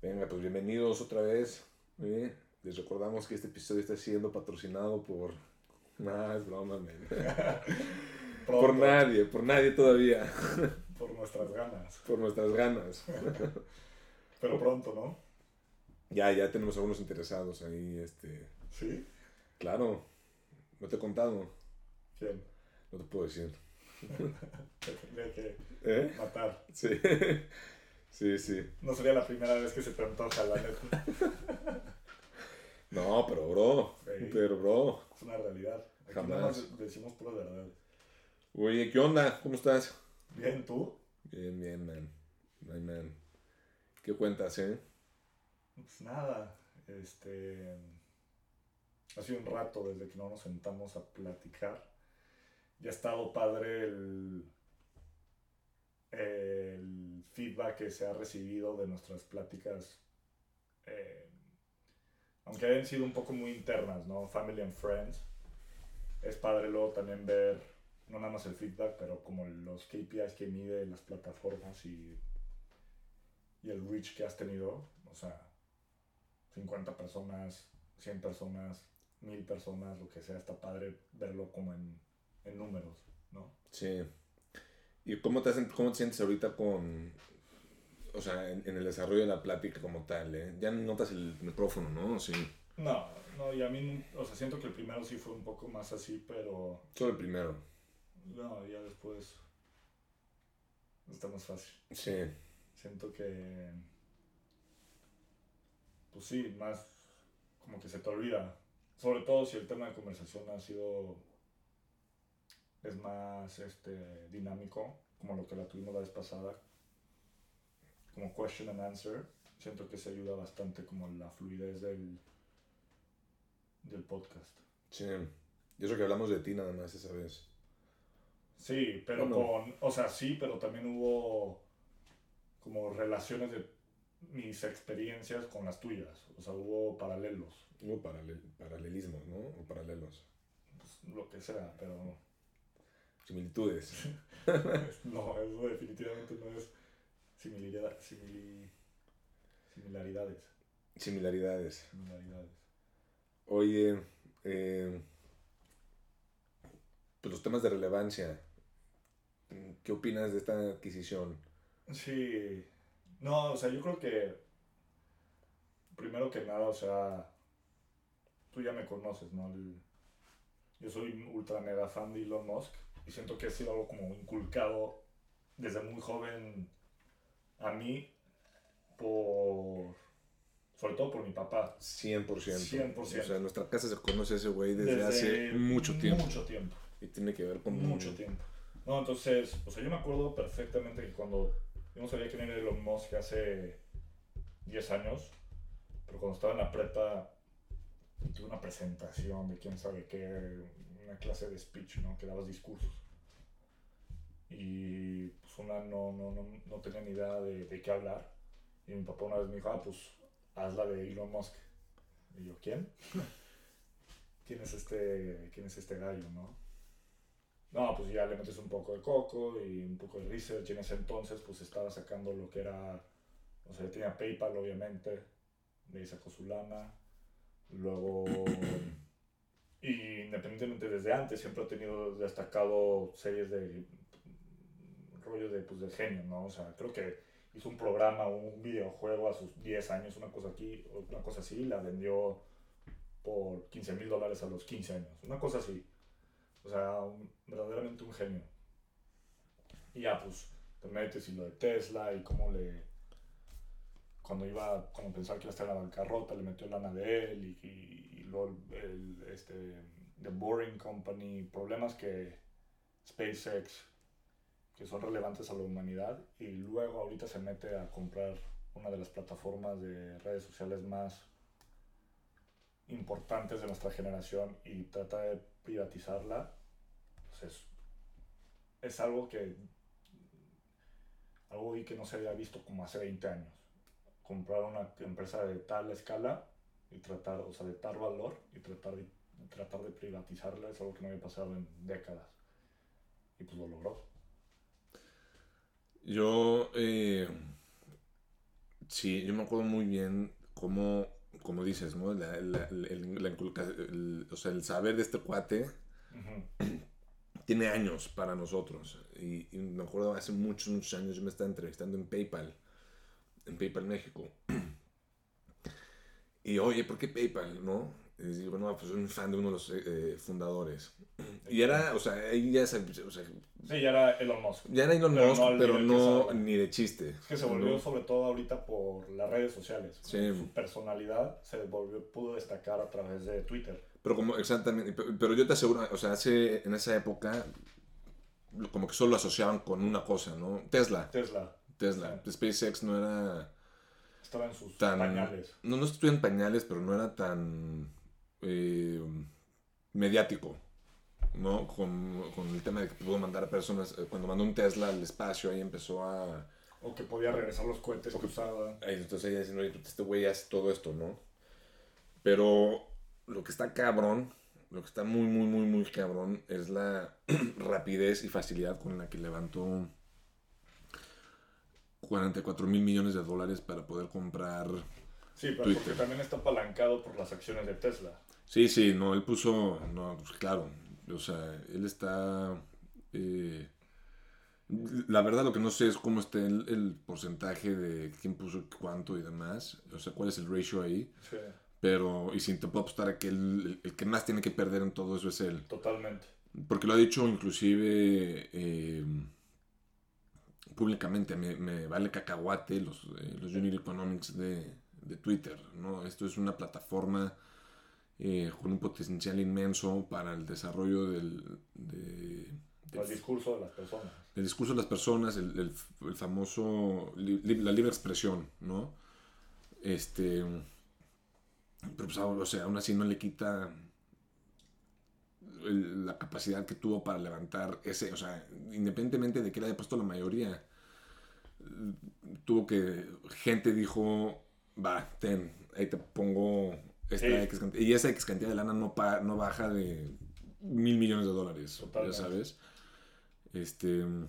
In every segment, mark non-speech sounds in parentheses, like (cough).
Venga, pues bienvenidos otra vez. ¿eh? Les recordamos que este episodio está siendo patrocinado por. Nah, es broma, (laughs) por nadie, por nadie todavía. (laughs) Por nuestras ganas. por nuestras ganas. (laughs) Pero pronto, ¿no? ya, ya tenemos algunos interesados ahí, este. ¿Sí? Claro, no te he contado, ¿Quién? no te puedo decir. Te tendría que ¿Eh? matar. Sí. Sí, sí. No sería la primera vez que se te antoja, la neta. (laughs) No, pero bro, Sí. pero bro. Es una realidad. Aquí Jamás. nada más decimos puras verdades. Oye, ¿qué onda? ¿Cómo estás? Bien, ¿tú? Bien, bien, man. Ay, man. ¿Qué cuentas, eh? Pues nada, este... Ha sido un rato desde que no nos sentamos a platicar. Ya ha estado padre el, el feedback que se ha recibido de nuestras pláticas, eh, aunque hayan sido un poco muy internas, ¿no? Family and Friends. Es padre luego también ver, no nada más el feedback, pero como los KPIs que mide las plataformas y, y el reach que has tenido. O sea, 50 personas, 100 personas, 1000 personas, lo que sea, está padre verlo como en, en números, ¿no? Sí. ¿Y cómo te, hacen- cómo te sientes ahorita con, o sea, en, en el desarrollo de la plática como tal, eh? Ya notas el micrófono, ¿no? Sí. No, no, y a mí, o sea, siento que el primero sí fue un poco más así, pero Solo el primero. no, ya después está más fácil. Sí. Siento que, pues sí, más como que se te olvida. Sobre todo si el tema de conversación ha sido, es más este, dinámico, como lo que la tuvimos la vez pasada, como question and answer. Siento que se ayuda bastante como la fluidez del, del podcast. Sí. Y eso que hablamos de ti nada más esa vez. Sí, pero con, o sea, sí, pero también hubo como relaciones de mis experiencias con las tuyas, o sea, hubo paralelos, Hubo paralel- paralelismos, ¿no? O paralelos. pues, lo que sea, pero Similitudes. no, eso definitivamente no es similaridad, similaridades, Similaridades. similaridades. Oye, eh, pues los temas de relevancia. ¿Qué opinas de esta adquisición? Sí, no, o sea, yo creo que primero que nada, o sea, tú ya me conoces, ¿no? El- yo soy un ultra mega fan de Elon Musk y siento que ha sido algo como inculcado desde muy joven a mí por, sobre todo por mi papá. 100%. 100%. O sea, en nuestra casa se conoce a ese güey desde, Desde hace mucho tiempo. Mucho tiempo. Y tiene que ver con Mucho tiempo. No, entonces, o sea, yo me acuerdo perfectamente que cuando yo no sabía quién era Elon Musk hace 10 años, pero cuando estaba en la prepa tuve una presentación de quién sabe qué, una clase de speech, ¿no? Que dabas discursos. Y pues una no, no, no, no tenía ni idea de, de qué hablar. Y mi papá una vez me dijo, ah, pues haz la de Elon Musk. Y yo, ¿quién? (laughs) ¿Quién es este, quién es este gallo, no? No, pues ya le metes un poco de coco y un poco de research. Y en ese entonces, pues estaba sacando lo que era. O sea, tenía PayPal, obviamente. De sacó su lana. Luego. Y independientemente desde antes, siempre ha tenido destacado series de. rollo de, pues, de genio, ¿no? O sea, creo que hizo un programa, un videojuego a sus 10 años, una cosa aquí, una cosa así, la vendió por 15 mil dólares a los 15 años. Una cosa así. O sea, verdaderamente un genio. Y ya, pues, te metes y lo de Tesla y cómo le... Cuando iba, cuando pensaba que iba a estar en la bancarrota, le metió lana de él y luego el, este, The Boring Company, problemas que SpaceX, que son relevantes a la humanidad, y luego ahorita se mete a comprar una de las plataformas de redes sociales más importantes de nuestra generación y trata de privatizarla, pues es, es algo que algo que no se había visto como hace 20 años. Comprar una empresa de tal escala y tratar, o sea, de tal valor y tratar de, tratar de privatizarla es algo que no había pasado en décadas. Y pues lo logró. Yo, eh, Sí, yo me acuerdo muy bien cómo, como dices, ¿no? La, la- el, la el- o sea, el saber de este cuate Ujú. tiene años para nosotros. Y, y me acuerdo hace muchos, muchos años yo me estaba entrevistando en PayPal, en PayPal México. Y oye, ¿por qué PayPal? ¿No? Y digo, no, pues soy un fan de uno de los eh, fundadores. Y era, o sea, ahí ya, se- o sea, Sí, ya era Elon Musk. ya era Elon Pero Musk, no pero no ni de chiste. Es que se volvió ¿no? sobre todo ahorita por las redes sociales. Sí. Su personalidad se volvió, pudo destacar a través de Twitter. Pero como, exactamente, pe- pero yo te aseguro, o sea, hace, en esa época, como que solo lo asociaban con una cosa, ¿no? Tesla, Tesla Tesla. SpaceX no era estaba en sus tan... pañales. No, no estuve en pañales, pero no era tan eh, mediático, ¿no? Con, con el tema de que pudo mandar a personas, eh, cuando mandó un Tesla al espacio, ahí empezó a... O que podía regresar los cohetes que usaba. Ahí, entonces ella diciendo, oye, pues, este güey hace todo esto, ¿no? Pero lo que está cabrón, lo que está muy, muy, muy, muy cabrón es la (clears throat) rapidez y facilidad con la que levantó 44 mil millones de dólares para poder comprar... Sí, pero Twitter. porque también está apalancado por las acciones de Tesla. Sí, sí, no, él puso, no, pues claro, o sea, él está... eh, la verdad lo que no sé es cómo está el, el porcentaje de quién puso cuánto y demás, o sea, cuál es el ratio ahí. Sí, Pero, y sin te puedo apostar a que el, el- el que más tiene que perder en todo eso es él. totalmente. Porque lo ha dicho inclusive eh, públicamente, me, me vale cacahuate los, eh, los Unit Economics de, de Twitter, ¿no? Esto es una plataforma eh, con un potencial inmenso para el desarrollo del, de- del- El discurso de las personas. el discurso de las personas, el, el- el famoso, li- la libre expresión, ¿no? Este, pero pues, o sea, aún así no le quita la capacidad que tuvo para levantar ese, o sea, independientemente de que le haya puesto la mayoría, tuvo que, gente dijo, va, ten, ahí te pongo esta Sí. X cantidad, y esa X cantidad de lana no, pa- no baja de mil millones de dólares, Totalmente. ya sabes. Este, No,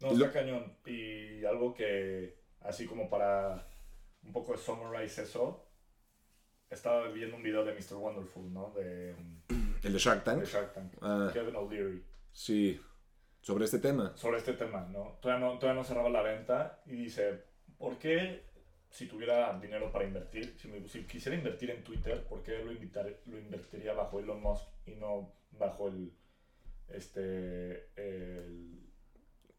lo- está cañón. Y algo que, así como para un poco de summarize eso, estaba viendo un video de Mr. Wonderful, ¿no? De, (clears throat) el de Shark Tank. de Shark Tank. Ah, Kevin O'Leary. sí, sobre este tema. Sobre este tema, ¿no? Todavía, ¿no? todavía no cerraba la venta y dice, ¿por qué si tuviera dinero para invertir, si, me- si quisiera invertir en Twitter, ¿por qué lo, invitar, lo invertiría bajo Elon Musk y no bajo el, este, el,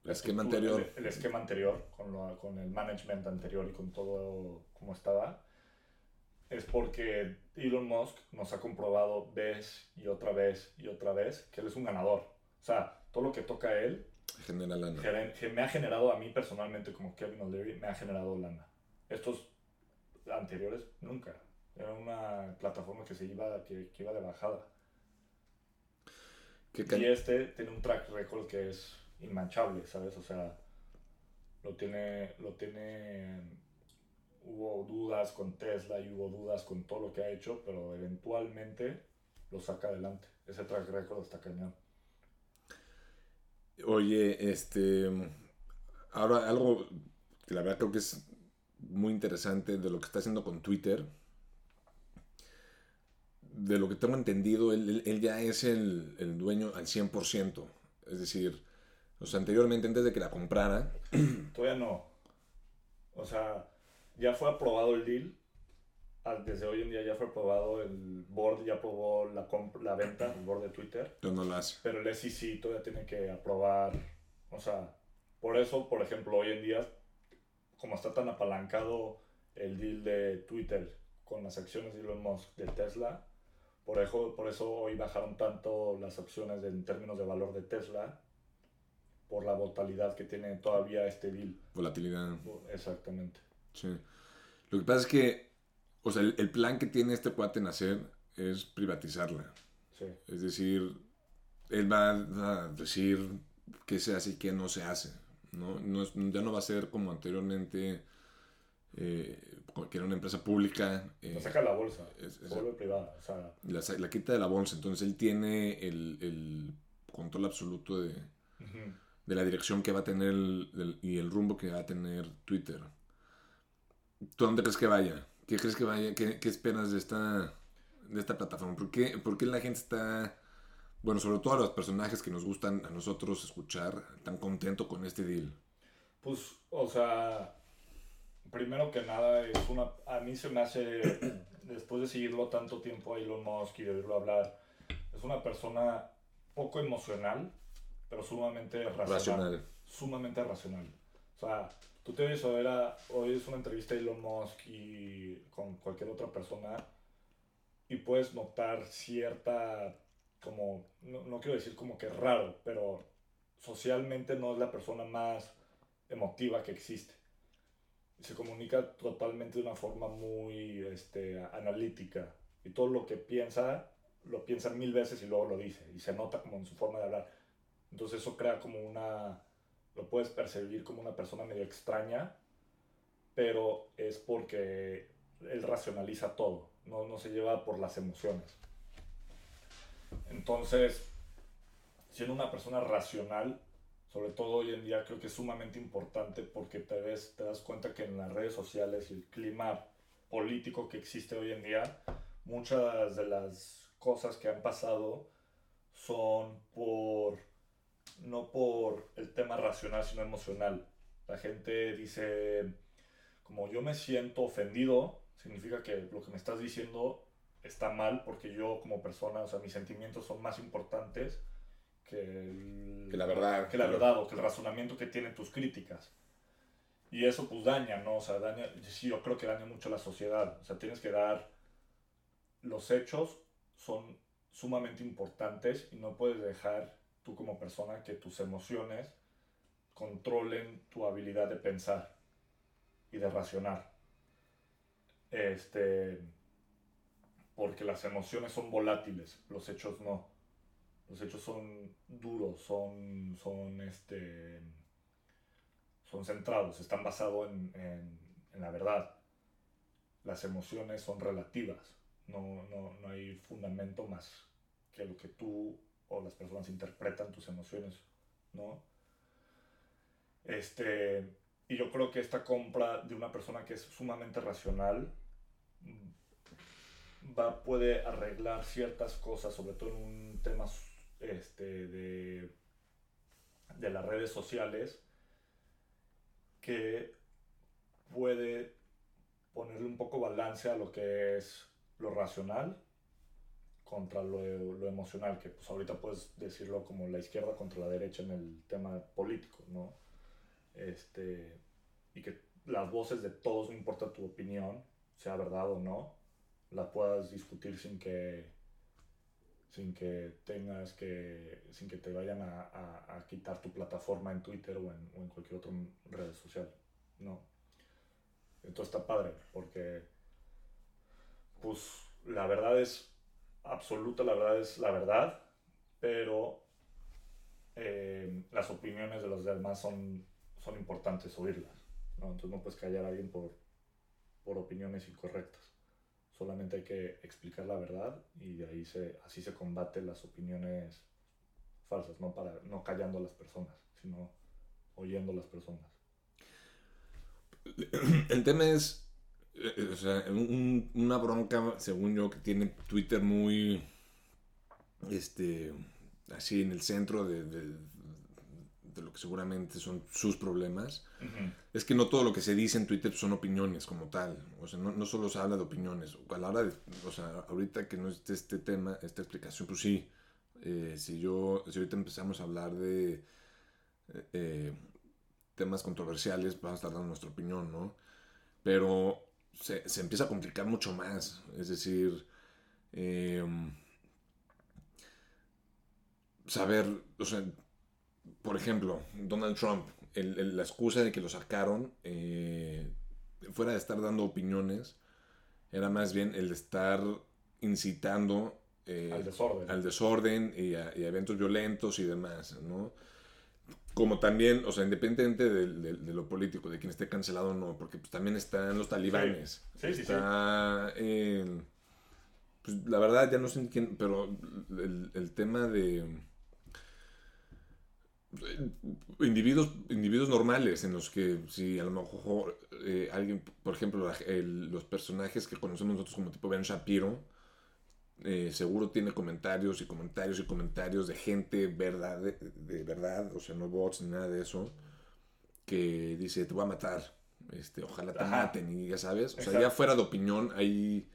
El esquema anterior. El, el esquema anterior, con, lo- con el management anterior y con todo como estaba, es porque Elon Musk nos ha comprobado vez y otra vez y otra vez que él es un ganador. O sea, todo lo que toca a él Genera lana. gener- me ha generado a mí personalmente como Kevin O'Leary, me ha generado lana. Estos anteriores, nunca. Era una plataforma que se iba, que, que iba de bajada. ¿Qué ca- Y este tiene un track record que es inmanchable, ¿sabes? O sea, lo tiene, lo tiene, hubo dudas con Tesla y hubo dudas con todo lo que ha hecho, pero eventualmente lo saca adelante. Ese track record está cañón. Oye, este. Ahora, algo que la verdad creo que es muy interesante de lo que está haciendo con Twitter. De lo que tengo entendido, él, él- él ya es el, el dueño al 100%. Es decir, o sea, anteriormente, antes de que la comprara, Todavía no. O sea, ya fue aprobado el deal. Desde hoy en día ya fue aprobado el board, ya aprobó la, la venta, el board de Twitter. pero no lo hace. Pero el SEC todavía tiene que aprobar. O sea, por eso, por ejemplo, hoy en día, como está tan apalancado el deal de Twitter con las acciones de Elon Musk de Tesla, por eso, por eso hoy bajaron tanto las acciones en términos de valor de Tesla, por la volatilidad que tiene todavía este deal. Volatilidad. Exactamente. Sí. Lo que pasa es que, o sea, el, el plan que tiene este cuate en hacer es privatizarla. Sí. Es decir, él va a decir qué se hace y qué no se hace. ¿no? No es- ya no va a ser como anteriormente, eh, que era una empresa pública. eh, La saca la bolsa, es- es- vuelve privada. O sea, la, la quita de la bolsa. Entonces él tiene el, el control absoluto de, de la dirección que va a tener el- el- y el rumbo que va a tener Twitter. ¿Tú dónde crees que vaya? ¿Qué crees que vaya? ¿Qué, qué esperas de esta, de esta plataforma? ¿Por qué, ¿Por qué la gente está, bueno, sobre todo a los personajes que nos gustan a nosotros escuchar, tan contento con este deal? Pues, o sea, primero que nada, es una, a mí se me hace, después de seguirlo tanto tiempo a Elon Musk y de oírlo hablar, es una persona poco emocional, pero sumamente racional. Racional. Sumamente racional. O sea, tú te ves a es una entrevista de Elon Musk y con cualquier otra persona y puedes notar cierta, como, no, no quiero decir como que raro, pero socialmente no es la persona más emotiva que existe. Se comunica totalmente de una forma muy este, analítica y todo lo que piensa lo piensa mil veces y luego lo dice y se nota como en su forma de hablar. Entonces eso crea como una, lo puedes percibir como una persona medio extraña, pero es porque él racionaliza todo, no, no se lleva por las emociones. Entonces, siendo una persona racional, sobre todo hoy en día creo que es sumamente importante porque te, ves, te das cuenta que en las redes sociales y el clima político que existe hoy en día, muchas de las cosas que han pasado son por, no por el tema racional, sino emocional. La gente dice, como yo me siento ofendido, significa que lo que me estás diciendo está mal porque yo como persona, o sea, mis sentimientos son más importantes que, que la verdad. Que la verdad o que el razonamiento que tienen tus críticas. Y eso pues daña, ¿no? O sea, daña, sí, yo creo que daña mucho a la sociedad. O sea, tienes que dar los hechos son sumamente importantes y no puedes dejar tú como persona que tus emociones controlen tu habilidad de pensar y de racionar. Este, porque las emociones son volátiles, los hechos no. Los hechos son duros, son, son, este, son centrados, están basados en, en la verdad. Las emociones son relativas no, no, no hay fundamento más que lo que tú o las personas interpretan tus emociones, ¿no? Este, y yo creo que esta compra de una persona que es sumamente racional va, puede arreglar ciertas cosas, sobre todo en un tema este, de, de las redes sociales, que puede ponerle un poco balance a lo que es lo racional contra lo, lo, emocional, que pues ahorita puedes decirlo como la izquierda contra la derecha en el tema político, ¿no? Este, y que las voces de todos, no importa tu opinión, sea verdad o no, la puedas discutir sin que sin que tengas que sin que te vayan a, a, quitar tu plataforma en Twitter o en, o en cualquier otra red social, ¿no? Entonces está padre, porque pues la verdad es absoluta, la verdad es la verdad, pero eh, las opiniones de los demás son, son importantes oírlas. ¿no? Entonces no puedes callar a alguien por, por opiniones incorrectas. Solamente hay que explicar la verdad y de ahí se, así se combaten las opiniones falsas, no, para, no callando a las personas, sino oyendo a las personas. El tema es o sea, una bronca, según yo, que tiene Twitter muy, este, así en el centro de, de, lo que seguramente son sus problemas, es que no todo lo que se dice en Twitter son opiniones como tal. O sea, no, no, solo se habla de opiniones. A la hora de, o sea, ahorita que no esté este tema, esta explicación, pues sí, eh, si yo, si ahorita empezamos a hablar de eh, temas controversiales, vamos a estar dando nuestra opinión, ¿no? Pero se, se, empieza a complicar mucho más. Es decir, eh, saber, o sea, por ejemplo, Donald Trump, el, el, la excusa de que lo sacaron, eh, fuera de estar dando opiniones, era más bien el de estar incitando eh, al desorden, al desorden y, a, y a eventos violentos y demás, ¿no? Como también, o sea, independientemente de, de, lo político, de quien esté cancelado o no, porque pues, también están los talibanes. Sí, sí, está, sí. Eh, pues la verdad ya no sé quién, pero el, el tema de... individuos, individuos normales en los que si a lo mejor eh, alguien, por ejemplo, los personajes que conocemos nosotros como tipo Ben Shapiro, eh, seguro tiene comentarios y comentarios y comentarios de gente verdad, de, verdad, o sea, no bots ni nada de eso, que dice, te voy a matar, este, ojalá te maten, y ya sabes, o sea, ya fuera de opinión, hay,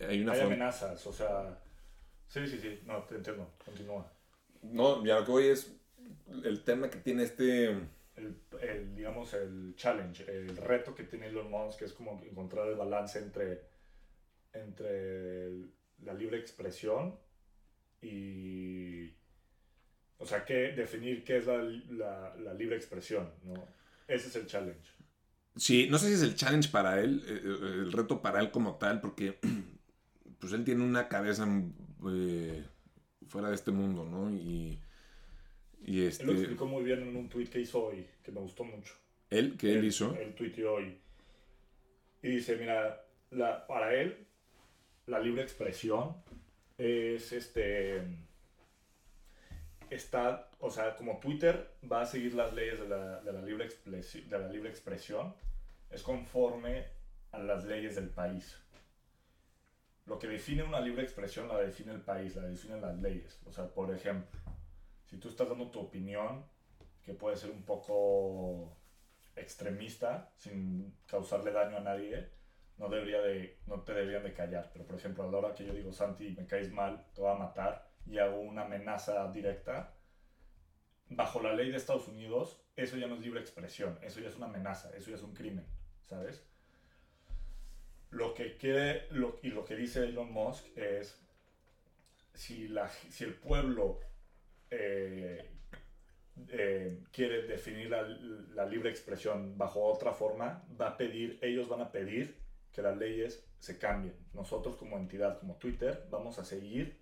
hay una... Hay amenazas, o sea, sí, sí, sí, no, te entiendo, continúa. No, ya lo que voy es el tema que tiene este... El, el, digamos, el challenge, el reto que tiene Elon Musk, que es como encontrar el balance entre, entre la libre expresión y... O sea, que definir qué es la, la, la, libre expresión, ¿no? Ese es el challenge. Sí, no sé si es el challenge para él, eh, eh, el reto para él como tal, porque (clears throat) pues él tiene una cabeza eh, fuera de este mundo, ¿no? Y, y este... Él lo explicó muy bien en un tweet que hizo hoy, que me gustó mucho. ¿Él? ¿Qué él, hizo? Él tuiteó hoy. Y dice, mira, la, para él la libre expresión es este está, o sea, como Twitter va a seguir las leyes de la, de la, libre, de la libre expresión, es conforme a las leyes del país. Lo que define una libre expresión la define el país, la definen las leyes. O sea, por ejemplo, si tú estás dando tu opinión, que puede ser un poco extremista, sin causarle daño a nadie, no, debería de, no te deberían de callar. Pero, por ejemplo, a la hora que yo digo, Santi, me caes mal, te voy a matar, y hago una amenaza directa, bajo la ley de Estados Unidos, eso ya no es libre expresión, eso ya es una amenaza, eso ya es un crimen, ¿sabes? Lo que quiere, lo, y lo que dice Elon Musk es, si, la, si el pueblo eh, eh, quiere definir la, la, libre expresión bajo otra forma, va a pedir, ellos van a pedir que las leyes se cambien. Nosotros como entidad, como Twitter, vamos a seguir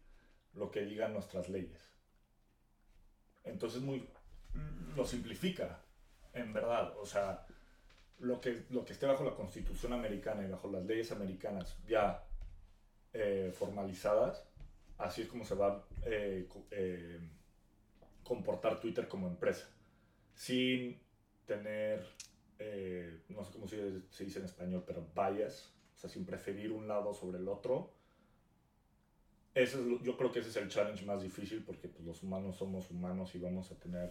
lo que digan nuestras leyes. Entonces muy, lo simplifica, en verdad. O sea, lo que, lo que esté bajo la Constitución americana y bajo las leyes americanas ya eh, formalizadas, así es como se va a eh, eh, comportar Twitter como empresa. Sin tener, no sé cómo se, dice en español, pero bias, o sea, sin preferir un lado sobre el otro ese es, yo creo que ese es el challenge más difícil porque pues, los humanos somos humanos y vamos a tener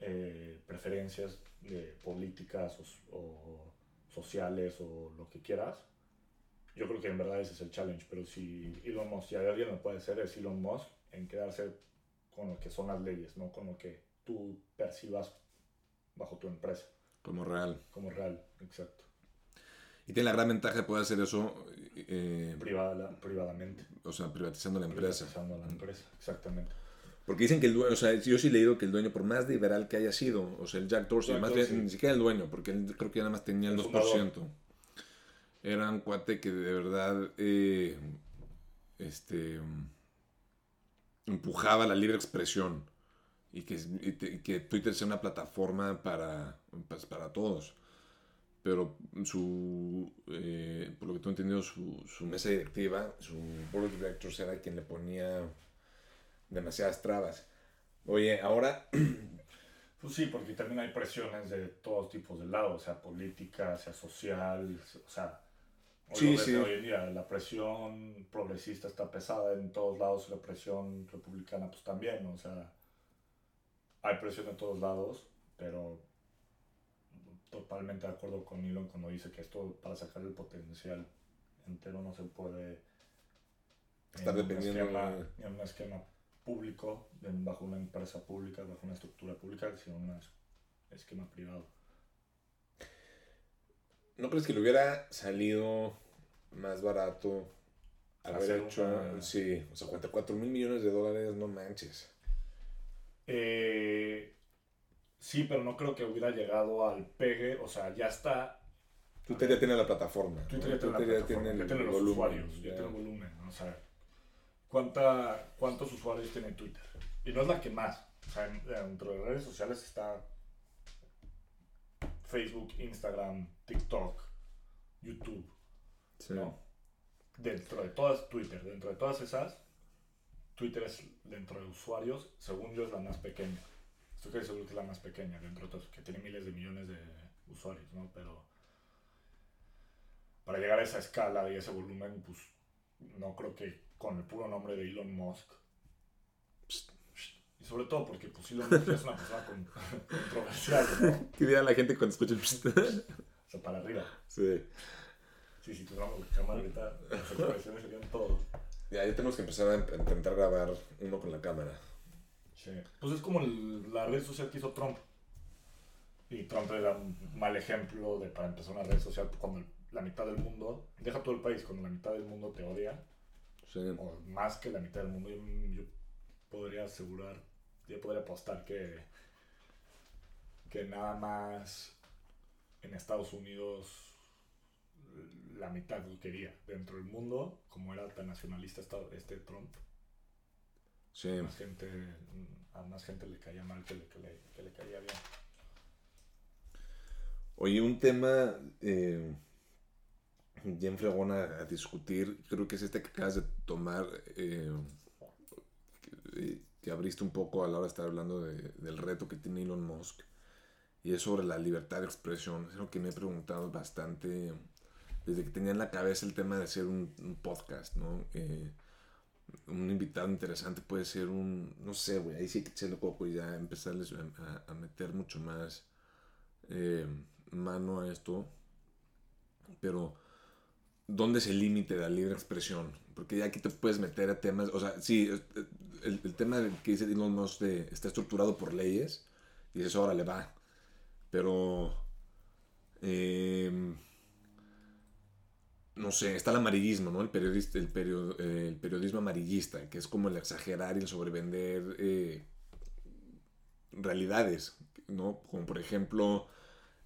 eh, preferencias de políticas o, sociales o lo que quieras. Yo creo que en verdad ese es el challenge, pero si Elon Musk, si alguien lo puede hacer, es Elon Musk en quedarse con lo que son las leyes, no con lo que tú percibas bajo tu empresa. Como real. Como real, exacto. Y tiene la gran ventaja de poder hacer eso eh, privadamente. O sea, privatizando la empresa. Privatizando la empresa, exactamente. Porque dicen que el dueño, o sea, yo sí he leído que el dueño, por más liberal que haya sido, o sea, el Jack Dorsey, ni siquiera el dueño, porque él creo que nada más tenía el, 2%. Era un cuate que de verdad eh, este, empujaba la libre expresión y que, y que Twitter sea una plataforma para, pues, para todos pero su, eh, por lo que he entendido, su, su, mesa directiva, su board of directors era quien le ponía demasiadas trabas. Oye, ahora... (clears throat) Pues sí, porque también hay presiones de todos tipos de lados, sea política, sea social, o sea... sí, sí. Hoy en día la presión progresista está pesada en todos lados, la presión republicana pues también, o sea, hay presión en todos lados, pero totalmente de acuerdo con Elon cuando dice que esto para sacar el potencial entero no se puede estar dependiendo de... en un esquema público, bajo una empresa pública, bajo una estructura pública, sino un esquema privado. ¿No crees que le hubiera salido más barato haber hecho, sí, o sea, 44 mil millones de dólares, no manches? Eh, Sí, pero no creo que hubiera llegado al pegue, o sea, ya está. Twitter ya tiene la plataforma. Twitter ya tiene, la plataforma, ya tiene, los volumen, usuarios, ya, tiene volumen, o sea, ¿cuánta, ¿cuántos usuarios tiene Twitter? Y no es la que más, o sea, dentro de redes sociales está Facebook, Instagram, TikTok, YouTube, sí. ¿no? Dentro de todas, Twitter, dentro de todas esas, Twitter es, dentro de usuarios, según yo, es la más pequeña. Esto que seguro que es la más pequeña, dentro de otras, que tiene miles de millones de usuarios, ¿no? Pero para llegar a esa escala y ese volumen, pues no creo que con el puro nombre de Elon Musk. Y sobre todo porque pues Elon Musk es una persona con, (laughs) controversial, ¿no? ¿Qué dirá la gente cuando escucha? O sea, para arriba. sí. Sí, si tuviéramos la cámara ahorita, las expresiones serían todo. Ya, ya tenemos que empezar a a intentar grabar uno con la cámara. Sí. Pues es como el- la red social que hizo Trump. Y Trump era un mal ejemplo de para empezar una red social cuando la mitad del mundo, deja todo el país, cuando la mitad del mundo te odia, Sí. o más que la mitad del mundo, yo, yo podría asegurar, yo podría apostar que, que nada más en Estados Unidos la mitad lo quería. Dentro del mundo, como era tan nacionalista este Trump, Sí. más gente, a más gente le caía mal que le, que le, que le caía bien. Oye, un tema eh, bien fregón a, a discutir, creo que es este que acabas de tomar, eh, que, que abriste un poco a la hora de estar hablando de- del reto que tiene Elon Musk, y es sobre la libertad de expresión. Es algo que me he preguntado bastante desde que tenía en la cabeza el tema de hacer un, podcast, ¿no? Eh, un invitado interesante puede ser un, no sé, güey, ahí sí que echarle coco y ya empezarles a, meter mucho más eh, mano a esto. Pero, ¿dónde es el límite de la libre expresión? Porque ya aquí te puedes meter a temas, o sea, sí, el, tema que dice Elon Musk de, está estructurado por leyes, y dices, ahora le va. Pero, eh, no sé, está el amarillismo, ¿no? El, periodista, el, eh, el periodismo amarillista, que es como el exagerar y el sobrevender eh, realidades, ¿no? Como por ejemplo,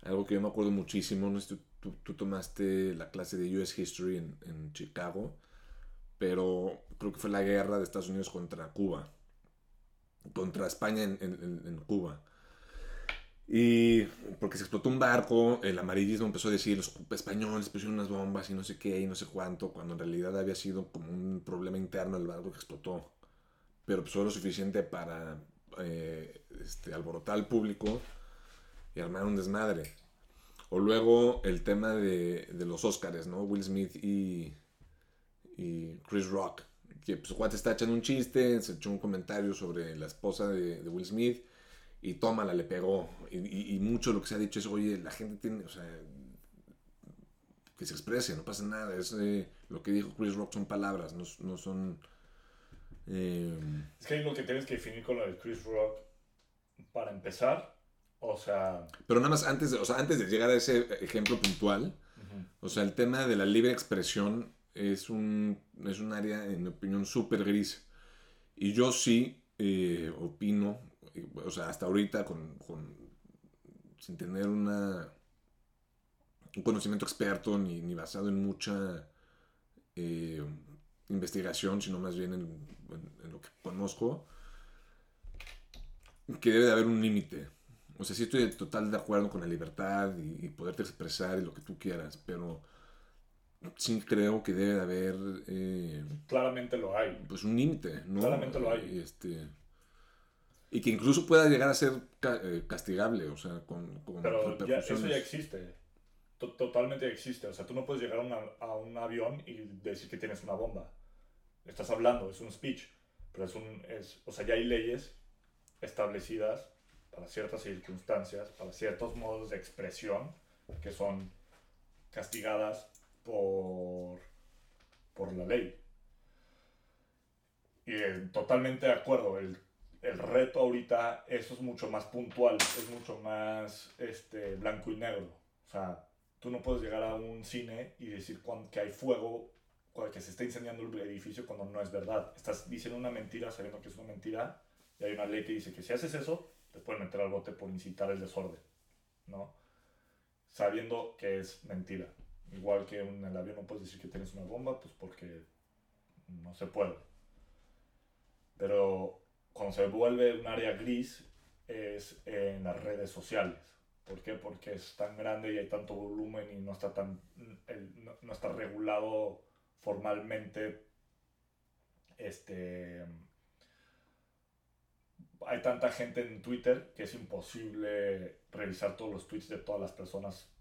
algo que yo me acuerdo muchísimo, no tú, tú- tomaste la clase de US History en, en Chicago, pero creo que fue la guerra de Estados Unidos contra Cuba, contra España en- en- en Cuba. Y porque se explotó un barco, el amarillismo empezó a decir, los españoles pusieron unas bombas y no sé qué y no sé cuánto, cuando en realidad había sido como un problema interno del barco que explotó. Pero pues, fue lo suficiente para eh, este, alborotar al público y armar un desmadre. O luego el tema de, de los Oscars, ¿no? Will Smith y, y Chris Rock. Que pues Juan está echando un chiste, se echó un comentario sobre la esposa de Will Smith y tómala, le pegó. Y, y- y mucho de lo que se ha dicho es, oye, la gente tiene, o sea, que se exprese, no pasa nada. Es, eh, lo que dijo Chris Rock son palabras, no, no son... eh, Es que hay lo que tienes que definir con lo de Chris Rock para empezar. O sea, pero nada más antes de, o sea, antes de llegar a ese ejemplo puntual, o sea, el tema de la libre expresión es un, es un área, en mi opinión, súper gris. Y yo sí eh, opino, o sea, hasta ahorita, con, con- sin tener una, un conocimiento experto ni, ni basado en mucha eh, investigación, sino más bien en, en- en lo que conozco, que debe de haber un límite. O sea, sí estoy total de acuerdo con la libertad y, y poderte expresar y lo que tú quieras, pero sí creo que debe de haber eh, claramente lo hay. pues un límite, ¿no? Claramente lo hay. Este, y que incluso pueda llegar a ser eh, castigable, o sea, con, con Pero ya, eso ya existe. To- Totalmente existe. O sea, tú no puedes llegar a, una- a un avión y decir que tienes una bomba. Estás hablando, es un speech. Pero es un. Es, o sea, ya hay leyes establecidas para ciertas circunstancias, para ciertos modos de expresión que son castigadas por, por la ley. Y eh, totalmente de acuerdo. El, el reto ahorita, eso es mucho más puntual, es mucho más este, blanco y negro. O sea, tú no puedes llegar a un cine y decir que hay fuego, que se está incendiando el edificio cuando no es verdad. Estás diciendo una mentira sabiendo que es una mentira y hay una ley que dice que si haces eso, te pueden meter al bote por incitar el desorden, ¿no? Sabiendo que es mentira. Igual que en el avión no puedes decir que tienes una bomba, pues porque no se puede. Pero cuando se vuelve un área gris es en las redes sociales. ¿Por qué? Porque es tan grande y hay tanto volumen y no está tan no, está regulado formalmente este hay tanta gente en Twitter que es imposible revisar todos los tweets de todas las personas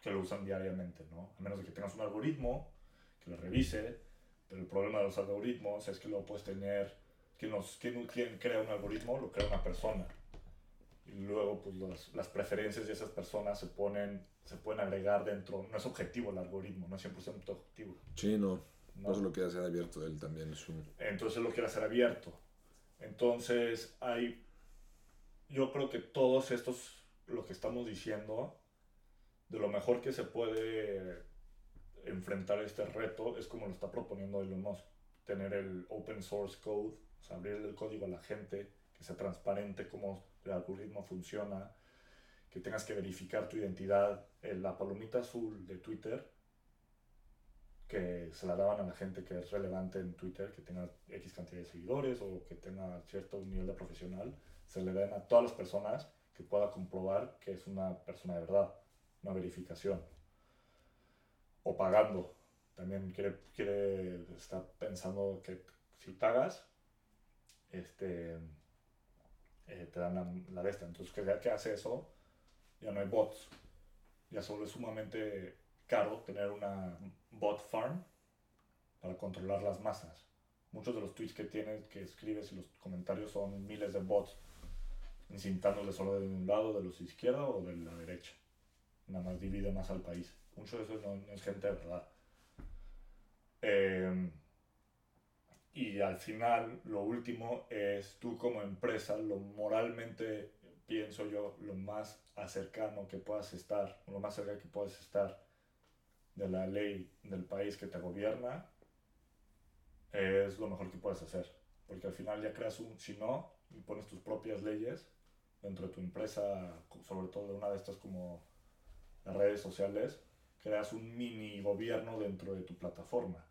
que lo usan diariamente, ¿no? A menos de que tengas un algoritmo que lo revise, pero el problema de los algoritmos es que luego puedes tener, quien, nos, quien, quien crea un algoritmo lo crea una persona. Y luego pues las, las preferencias de esas personas se ponen, se pueden agregar dentro, no es objetivo el algoritmo, no es 100% objetivo. Sí, no. ¿no? Eso lo quiere hacer abierto él también. Es un... Entonces lo quiere hacer abierto. Entonces hay, yo creo que todos estos, lo que estamos diciendo, de lo mejor que se puede enfrentar este reto es como lo está proponiendo Elon Musk, tener el open source code, o sea, abrir el código a la gente, que sea transparente cómo el algoritmo funciona, que tengas que verificar tu identidad, Eh, la palomita azul de Twitter, que se la daban a la gente que es relevante en Twitter, que tenga X cantidad de seguidores o que tenga cierto nivel de profesional, se le den a todas las personas que pueda comprobar que es una persona de verdad, una verificación. O pagando. También quiere, quiere está pensando que si pagas, este, eh, te dan la, la esta. Entonces, que ya que hace eso, ya no hay bots. Ya solo es sumamente caro tener una bot farm para controlar las masas. Muchos de los tweets que tienes, que escribes y los comentarios son miles de bots, incitándole solo de un lado, de los izquierda o de la derecha. Nada más divide más al país. Mucho de eso no, no es gente de verdad. Eh, y al final, lo último es tú como empresa, lo moralmente, pienso yo, lo más cercano que puedas estar, lo más cerca que puedas estar de la ley del país que te gobierna, es lo mejor que puedes hacer. Porque al final ya creas un, si no, y pones tus propias leyes dentro de tu empresa, sobre todo de una de estas como las redes sociales, creas un mini gobierno dentro de tu plataforma.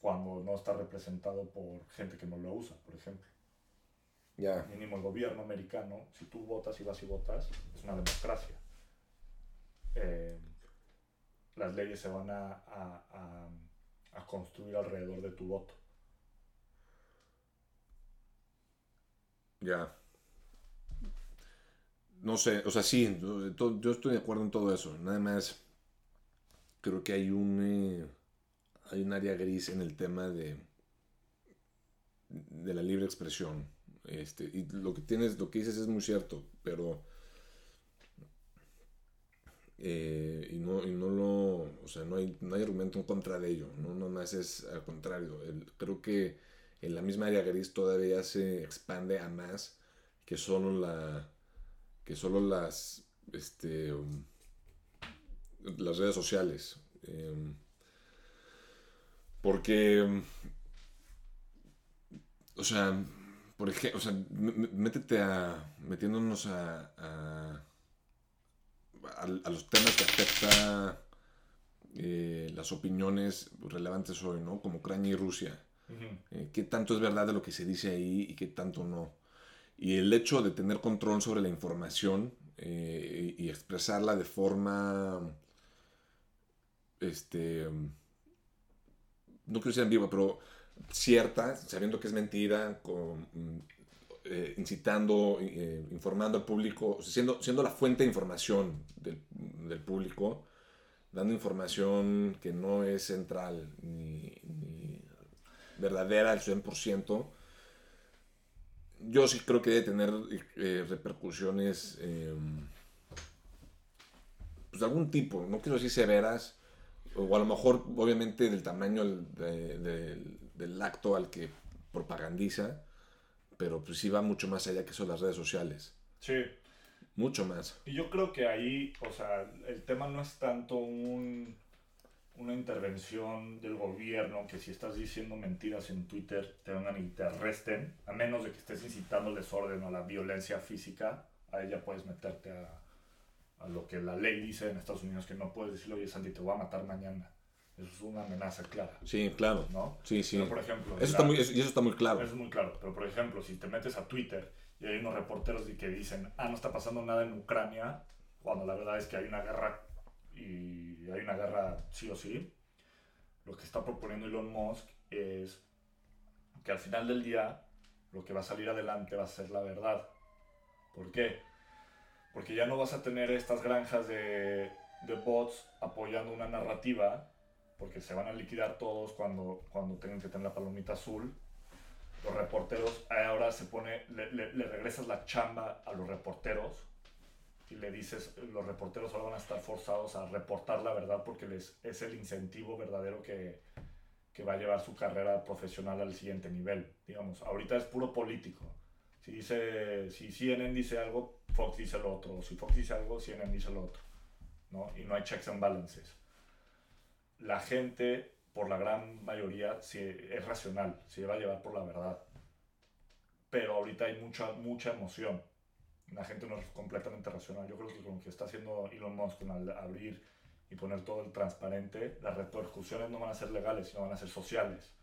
Cuando no está representado por gente que no lo usa, por ejemplo. Ya. Mínimo el gobierno americano, si tú votas y vas y votas, es una democracia. Eh, las leyes se van a, a, a, a construir alrededor de tu voto. Ya. No sé, o sea, sí, yo estoy de acuerdo en todo eso. Nada más, creo que hay un, eh, hay un área gris en el tema de, de la libre expresión. Este, y lo que tienes, lo que dices es muy cierto, pero eh, y no, y no lo, o sea, no hay, no hay argumento en contra de ello, no, no más es al contrario. Creo que en la misma área gris todavía se expande a más que solo la, que solo las, este, las redes sociales. Em, porque, um, o sea, por ejemplo, o sea, métete a, metiéndonos a, a, a- a los temas que afecta eh, las opiniones relevantes hoy, ¿no? Como Ucrania y Rusia. Eh, ¿Qué tanto es verdad de lo que se dice ahí y qué tanto no? Y el hecho de tener control sobre la información eh, y expresarla de forma, este, no quiero decir ambigua, pero cierta, sabiendo que es mentira, eh, incitando, eh, informando al público, siendo, siendo la fuente de información del, del público, dando información que no es central ni, ni verdadera al 100%, yo sí creo que debe tener eh, repercusiones eh, pues de algún tipo, no quiero decir severas, o a lo mejor obviamente del tamaño del, de- del- del acto al que propagandiza, pero pues sí va mucho más allá que son las redes sociales, Sí, mucho más. y yo creo que ahí, o sea, el tema no es tanto un, una intervención del gobierno que si estás diciendo mentiras en Twitter te vengan y te arresten, a menos de que estés incitando el desorden o la violencia física, ahí ya puedes meterte a, a lo que la ley dice en Estados Unidos que no puedes decirle, oye Santi, te voy a matar mañana. Eso es una amenaza clara, Sí, claro. ¿no? Sí, sí. Pero, por ejemplo, Eso está muy, eso- está muy claro. Eso es muy claro. Pero, por ejemplo, si te metes a Twitter y hay unos reporteros que dicen, ah, no está pasando nada en Ucrania, cuando la verdad es que hay una guerra y hay una guerra sí o sí, lo que está proponiendo Elon Musk es que al final del día lo que va a salir adelante va a ser la verdad. ¿Por qué? Porque ya no vas a tener estas granjas de, de bots apoyando una narrativa, porque se van a liquidar todos cuando, cuando tengan que tener la palomita azul. Los reporteros, ahora se pone, le, le, le regresas la chamba a los reporteros y le dices, los reporteros ahora van a estar forzados a reportar la verdad porque les, es el incentivo verdadero que, que va a llevar su carrera profesional al siguiente nivel. Digamos, ahorita es puro político. Si, dice, si CNN dice algo, Fox dice lo otro. Si Fox dice algo, CNN dice lo otro. ¿no? Y no hay checks and balances. La gente, por la gran mayoría, sí, es racional, se va a llevar por la verdad. Pero ahorita hay mucha, mucha emoción la gente no es completamente racional. Yo creo que con lo que está haciendo Elon Musk al abrir y poner todo el transparente, las repercusiones no van a ser legales, sino van a ser sociales.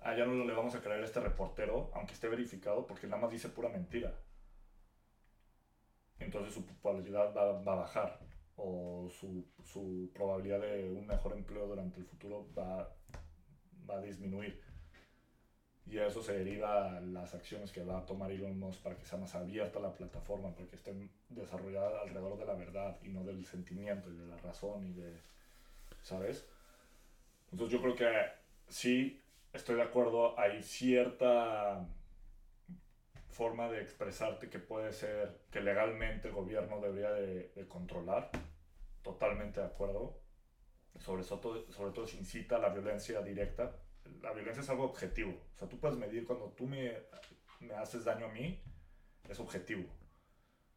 Ah, ya no le vamos a creer a este reportero, aunque esté verificado, porque nada más dice pura mentira. Entonces su popularidad va, va a bajar o su, su, probabilidad de un mejor empleo durante el futuro va, va a disminuir. Y eso se deriva a las acciones que va a tomar Elon Musk para que sea más abierta la plataforma, para que esté desarrollada alrededor de la verdad y no del sentimiento y de la razón y de, ¿sabes? Entonces yo creo que sí, estoy de acuerdo, hay cierta forma de expresarte que puede ser, que legalmente el gobierno debería de, de controlar, totalmente de acuerdo, sobre todo, sobre todo si incita a la violencia directa, la violencia es algo objetivo. O sea, tú puedes medir cuando tú me, me haces daño a mí, es objetivo.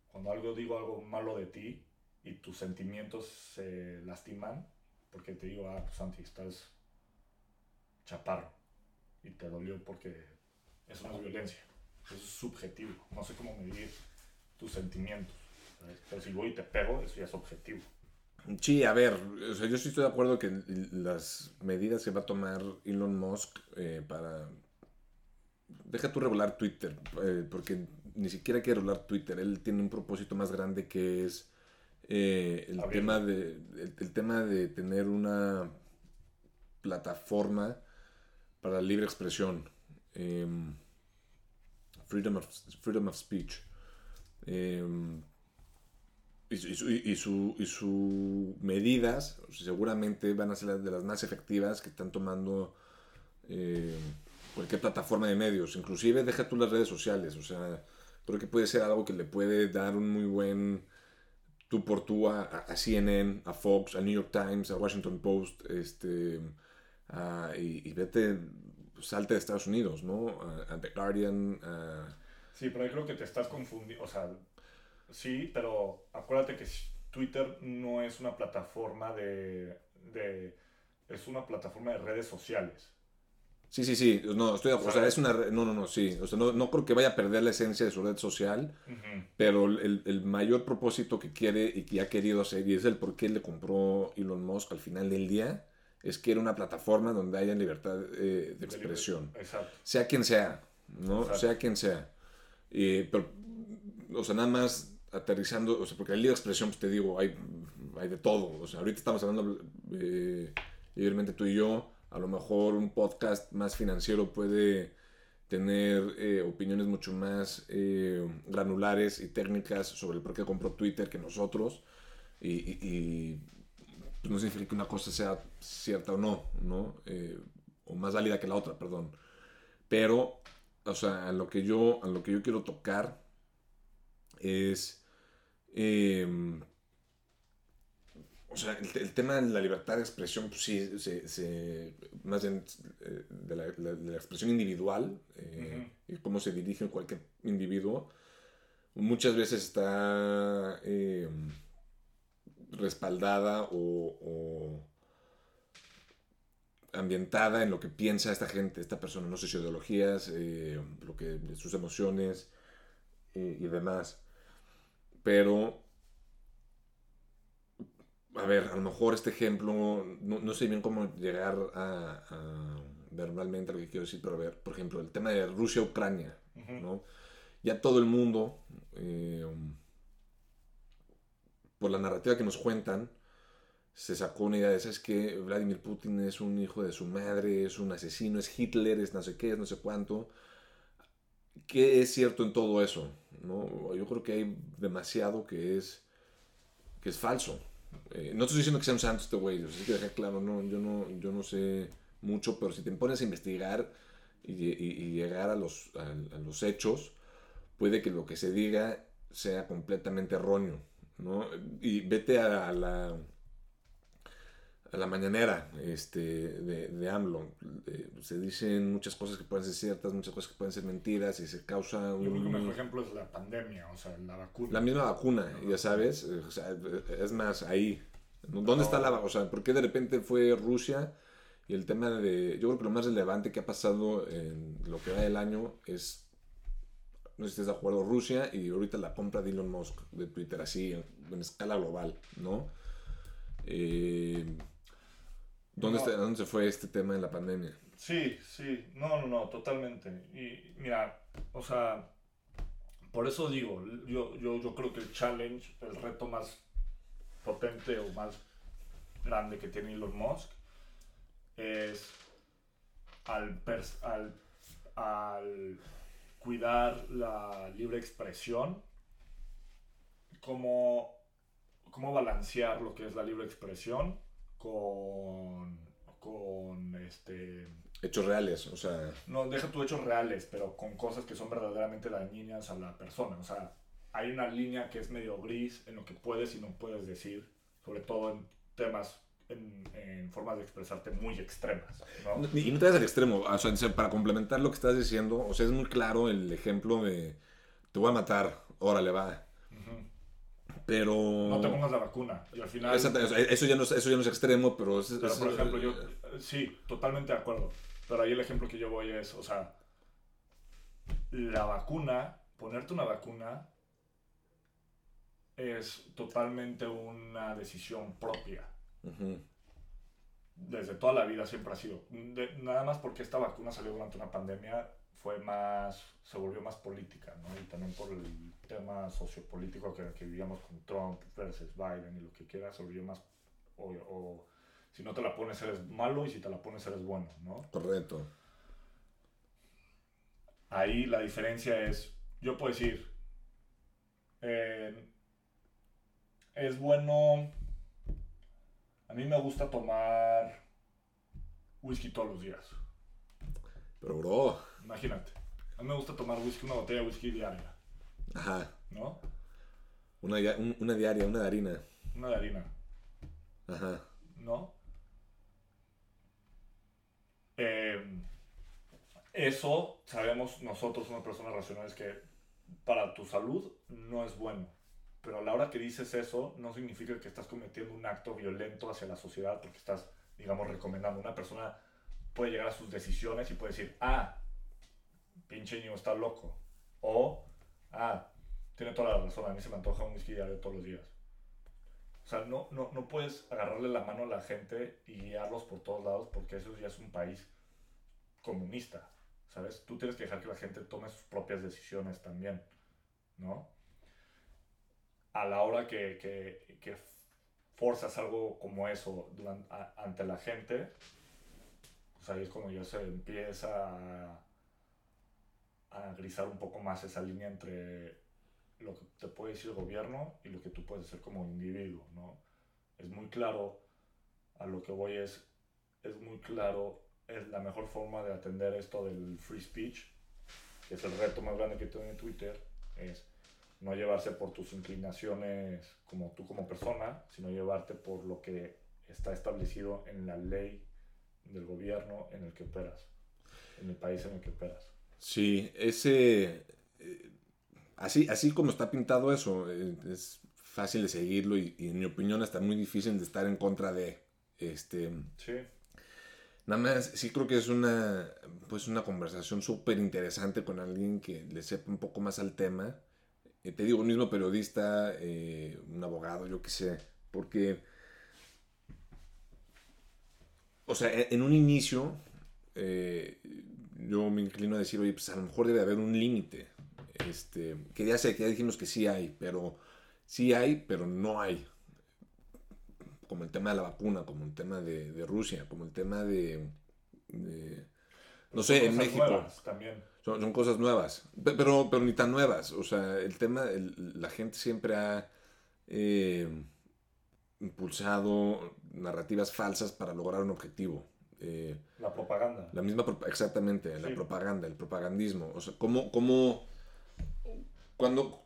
Cuando algo digo algo malo de ti y tus sentimientos se lastiman, porque te digo, ah, pues Santi, estás chaparro y te dolió porque eso no es violencia, eso es subjetivo. No sé cómo medir tus sentimientos. ¿sabes? Pero si voy y te pego, eso ya es objetivo. Sí, a ver, o sea, yo sí estoy de acuerdo que las medidas que va a tomar Elon Musk eh, para... Deja tú regular Twitter, eh, porque ni siquiera quiere regular Twitter. Él tiene un propósito más grande que es eh, el, tema de, el, el, tema de tener una plataforma para libre expresión. Freedom, of, freedom of speech. Em, y, su, y, su, y sus medidas seguramente van a ser de las más efectivas que están tomando eh, cualquier plataforma de medios. Inclusive deja tú las redes sociales. O sea, creo que puede ser algo que le puede dar un muy buen tú por tú a, a CNN, a Fox, a New York Times, a Washington Post, este, a, y, y, vete, salte de Estados Unidos, ¿no? A The Guardian. Sí, pero yo creo que te estás confundiendo, o sea, Sí, pero acuérdate que Twitter no es una plataforma de, de es una plataforma de redes sociales. Sí, sí, sí, no, estoy, o sea, es una, no, no, no, sí, o sea, no, no creo que vaya a perder la esencia de su red social, uh -huh. pero el, el, mayor propósito que quiere y que ha querido hacer, y es el por qué le compró Elon Musk al final del día, es que era una plataforma donde haya libertad eh, de expresión, Exacto. sea quien sea, ¿no? Exacto. Sea quien sea. Eh, pero, o sea, nada más aterrizando, o sea, porque el libre expresión, pues te digo, hay, hay de todo. O sea, ahorita estamos hablando eh, libremente tú y yo. A lo mejor un podcast más financiero puede tener eh, opiniones mucho más eh, granulares y técnicas sobre el por qué compró Twitter que nosotros. Y, y, y pues no significa que una cosa sea cierta o no, ¿no? Eh, o más válida que la otra, perdón. Pero, o sea, a lo que yo, a lo que yo quiero tocar es eh, o sea, el, el, tema de la libertad de expresión, pues sí, se, se, más bien eh, de, la, la, de, la, expresión individual eh, uh -huh. y cómo se dirige cualquier individuo, muchas veces está eh, respaldada o, o, ambientada en lo que piensa esta gente, esta persona, no sé, sus ideologías, eh, lo que, sus emociones y demás. Pero, a ver, a lo mejor este ejemplo, no, no sé bien cómo llegar a, a, verbalmente a lo que quiero decir, pero a ver, por ejemplo, el tema de Rusia-Ucrania, uh -huh. ¿no? Ya todo el mundo, eh, por la narrativa que nos cuentan, se sacó una idea de, ¿sabes que Vladimir Putin es un hijo de su madre, es un asesino, es Hitler, es no sé qué, es no sé cuánto. ¿Qué es cierto en todo eso? ¿no? Yo creo que hay demasiado que es, que es falso. Eh, no estoy diciendo que sea un santo este güey, o que dejar claro, no, yo, no, yo no sé mucho, pero si te pones a investigar y, llegar a los, a, los hechos, puede que lo que se diga sea completamente erróneo. ¿No? Y vete a la a la mañanera este, de, de AMLO. se dicen muchas cosas que pueden ser ciertas, muchas cosas que pueden ser mentiras y se causa un... Yo creo que un mejor ejemplo es la pandemia, o sea, la vacuna. La misma vacuna, ya sabes. O sea, es más, ahí. ¿Dónde está la O sea, ¿por qué de repente fue Rusia? Y el tema de... Yo creo que lo más relevante que ha pasado en lo que va del año es... No sé si estás de acuerdo, Rusia y ahorita la compra de Elon Musk de Twitter, así, en, escala global, ¿no? Eh, ¿Dónde, ¿Dónde se fue este tema de la pandemia? Sí, sí, no, no, no, totalmente. Y mira, o sea, por eso digo, yo, yo, yo creo que el challenge, el reto más potente o más grande que tiene Elon Musk es al, al, al cuidar la libre expresión, cómo, cómo balancear lo que es la libre expresión con, con este... Hechos reales, o sea... No, deja tus hechos reales, pero con cosas que son verdaderamente dañinas a la persona. O sea, hay una línea que es medio gris en lo que puedes y no puedes decir, sobre todo en temas, en, en formas de expresarte muy extremas. ¿no? Y no te das al extremo, o sea, para complementar lo que estás diciendo, o sea, es muy claro el ejemplo de, te voy a matar, órale, va pero... No te pongas la vacuna. Y al final... eso, ya no es, eso ya no es extremo, pero... pero, por ejemplo, yo... Sí, totalmente de acuerdo. Pero ahí el ejemplo que yo voy es, o sea, la vacuna, ponerte una vacuna es totalmente una decisión propia. Desde toda la vida siempre ha sido. nada más porque esta vacuna salió durante una pandemia, fue más, se volvió más política, ¿no? Y también por el tema sociopolítico que, que vivíamos con Trump versus Biden y lo que quiera, se volvió más, o, o, si no te la pones eres malo y si te la pones eres bueno, ¿no? Correcto. Ahí la diferencia es, yo puedo decir, eh, es bueno, a mí me gusta tomar whisky todos los días. Pero bro, Imagínate. A mí me gusta tomar whisky, una botella de whisky diaria. Ajá. ¿No? Una, una diaria, una de harina. Una de harina. Ajá. ¿No? Em, eso sabemos nosotros, unas personas racionales, que para tu salud no es bueno. Pero a la hora que dices eso, no significa que estás cometiendo un acto violento hacia la sociedad porque estás, digamos, recomendando. Una persona puede llegar a sus decisiones y puede decir, ah, pinche niño está loco. O, ah, tiene toda la razón, a mí se me antoja un whisky diario todos los días. O sea, no, no, no puedes agarrarle la mano a la gente y guiarlos por todos lados porque eso ya es un país comunista, ¿sabes? Tú tienes que dejar que la gente tome sus propias decisiones también, ¿no? A la hora que, que, que forzas algo como eso durante, ante la gente, pues ahí es como ya se empieza a a grisar un poco más esa línea entre lo que te puede decir el gobierno y lo que tú puedes hacer como individuo, ¿no? Es muy claro, a lo que voy es, es muy claro, es la mejor forma de atender esto del free speech, que es el reto más grande que tiene Twitter, es no llevarse por tus inclinaciones como tú como persona, sino llevarte por lo que está establecido en la ley del gobierno en el que operas, en el país en el que operas. Sí, ese... Eh, así, así como está pintado eso, eh, es fácil de seguirlo y, en mi opinión está muy difícil de estar en contra de. Este, sí. Nada más, sí creo que es una, pues una conversación súper interesante con alguien que le sepa un poco más al tema. Eh, te digo, un mismo periodista, un abogado, yo qué sé, porque, o sea, e, en un inicio, yo me inclino a decir, oye, pues a lo mejor debe haber un límite. Este, que ya sé, que ya dijimos que sí hay, pero sí hay, pero no hay. como el tema de la vacuna, como el tema de, Rusia, como el tema de, no sé, en México. también. Son, cosas nuevas, pero, pero ni tan nuevas. O sea, el tema, la gente siempre ha eh, impulsado narrativas falsas para lograr un objetivo. Eh, la propaganda. La misma, exactamente, la propaganda, el propagandismo. O sea, ¿cómo, cómo cuando,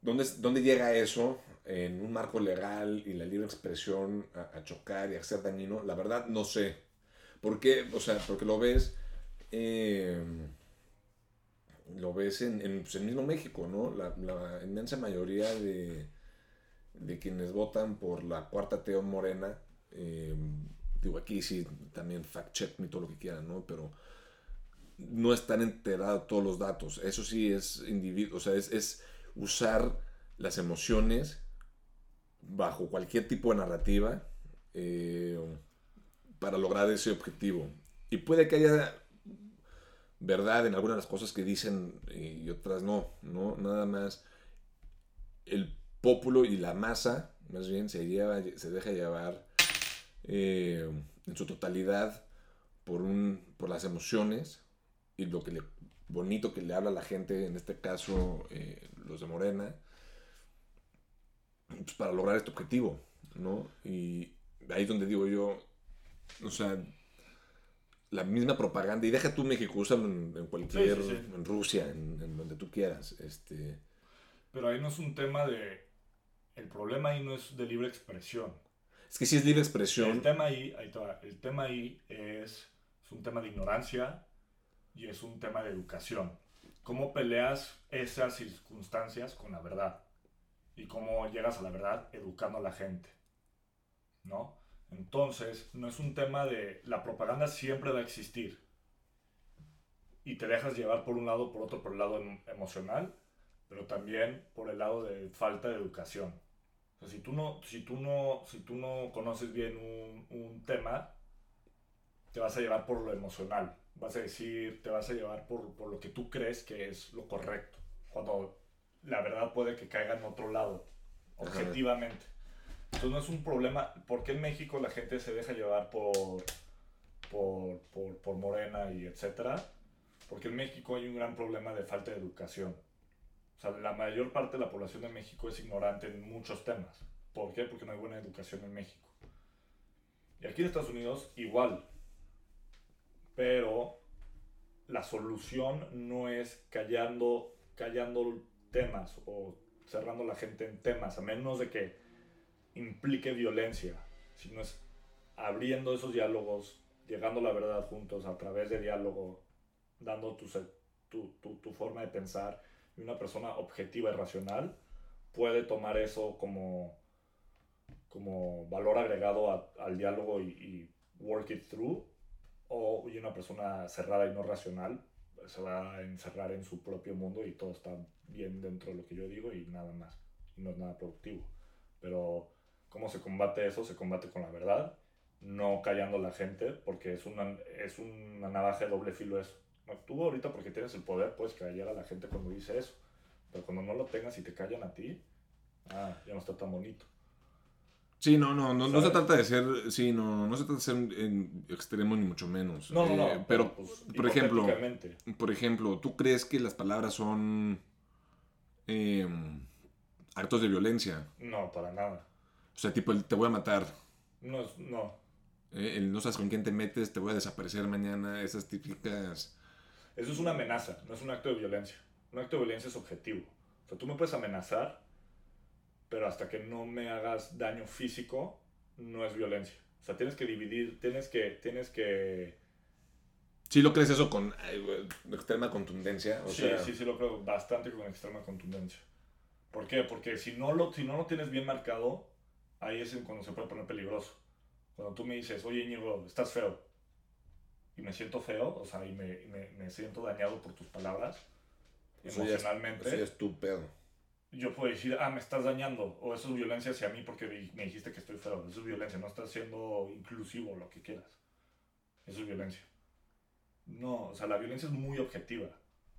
¿dónde, ¿dónde llega eso en un marco legal y la libre expresión a, chocar y a ser dañino? La verdad, no sé. ¿Por qué? O sea, porque lo ves... Eh, lo ves en, en, pues, el mismo México, ¿no? La, la inmensa mayoría de, de, quienes votan por la cuarta Teo Morena, eh, digo aquí sí, también fact check me todo lo que quieran, ¿no? Pero no están enterados todos los datos. Eso sí es individuo, o sea, es, es, usar las emociones bajo cualquier tipo de narrativa eh, para lograr ese objetivo. Y puede que haya verdad en algunas de las cosas que dicen y otras no, ¿no? Nada más el pópulo y la masa, más bien, se, lleva, se deja llevar eh, en su totalidad por, un, por las emociones y lo que le, bonito que le habla a la gente, en este caso eh, los de Morena, pues para lograr este objetivo, ¿no? Y ahí es donde digo yo, o sea, la misma propaganda, y deja tú México, úsalo en, cualquier, en Rusia, en, donde tú quieras. Este... Pero ahí no es un tema de, el problema ahí no es de libre expresión. Es que sí es libre expresión. El tema ahí, ahí el tema ahí es, es un tema de ignorancia y es un tema de educación. ¿Cómo peleas esas circunstancias con la verdad? Y cómo llegas a la verdad educando a la gente. ¿No? Entonces, no es un tema de... La propaganda siempre va a existir. Y te dejas llevar por un lado, por otro, por el lado em, emocional, pero también por el lado de falta de educación. O sea, si tú no, si tú no, si tú no conoces bien un, un tema, te vas a llevar por lo emocional. Vas a decir, te vas a llevar por, por lo que tú crees que es lo correcto. Cuando la verdad puede que caiga en otro lado, objetivamente. Entonces no es un problema. ¿Por qué en México la gente se deja llevar por, por, por, por Morena y etcétera? Porque en México hay un gran problema de falta de educación. O sea, la mayor parte de la población de México es ignorante en muchos temas. ¿Por qué? Porque no hay buena educación en México. Y aquí en Estados Unidos igual. Pero la solución no es callando, callando temas o cerrando la gente en temas, a menos de que implique violencia, sino es abriendo esos diálogos, llegando a la verdad juntos a través de diálogo, dando tu, tu, tu, forma de pensar, y una persona objetiva y racional puede tomar eso como, como valor agregado al diálogo y, y, work it through, o y una persona cerrada y no racional se va a encerrar en su propio mundo y todo está bien dentro de lo que yo digo y nada más, y no es nada productivo. Pero ¿Cómo se combate eso? Se combate con la verdad, no callando a la gente, porque es una, es una navaja de doble filo eso. tú ahorita porque tienes el poder puedes callar a la gente cuando dice eso, pero cuando no lo tengas y te callan a ti, ah, ya no está tan bonito. Sí, no, no, no, no se trata de ser, sí, no, no se trata de ser en extremo ni mucho menos. No, no, no. Eh, pero, pues, por ejemplo, por ejemplo, ¿tú crees que las palabras son eh, actos de violencia? No, para nada. O sea, tipo, el te voy a matar. No, no. Eh, el no sabes con quién te metes, te voy a desaparecer mañana, esas típicas... Eso es una amenaza, no es un acto de violencia. Un acto de violencia es objetivo. O sea, tú me puedes amenazar, pero hasta que no me hagas daño físico, no es violencia. O sea, tienes que dividir, tienes que, tienes que... ¿Sí lo crees eso con extrema contundencia? sí, sí, sí lo creo bastante con extrema contundencia. ¿Por qué? Porque si no lo, si no lo tienes bien marcado, ahí es cuando se puede poner peligroso. Cuando tú me dices, oye Íñigo, estás feo, y me siento feo, o sea, y me, me, me siento dañado por tus palabras, emocionalmente. Eso es tu pedo. Yo puedo decir, ah, me estás dañando, o eso es violencia hacia mí porque me dijiste que estoy feo. Eso es violencia, no estás siendo inclusivo, lo que quieras. Eso es violencia. No, o sea, la violencia es muy objetiva.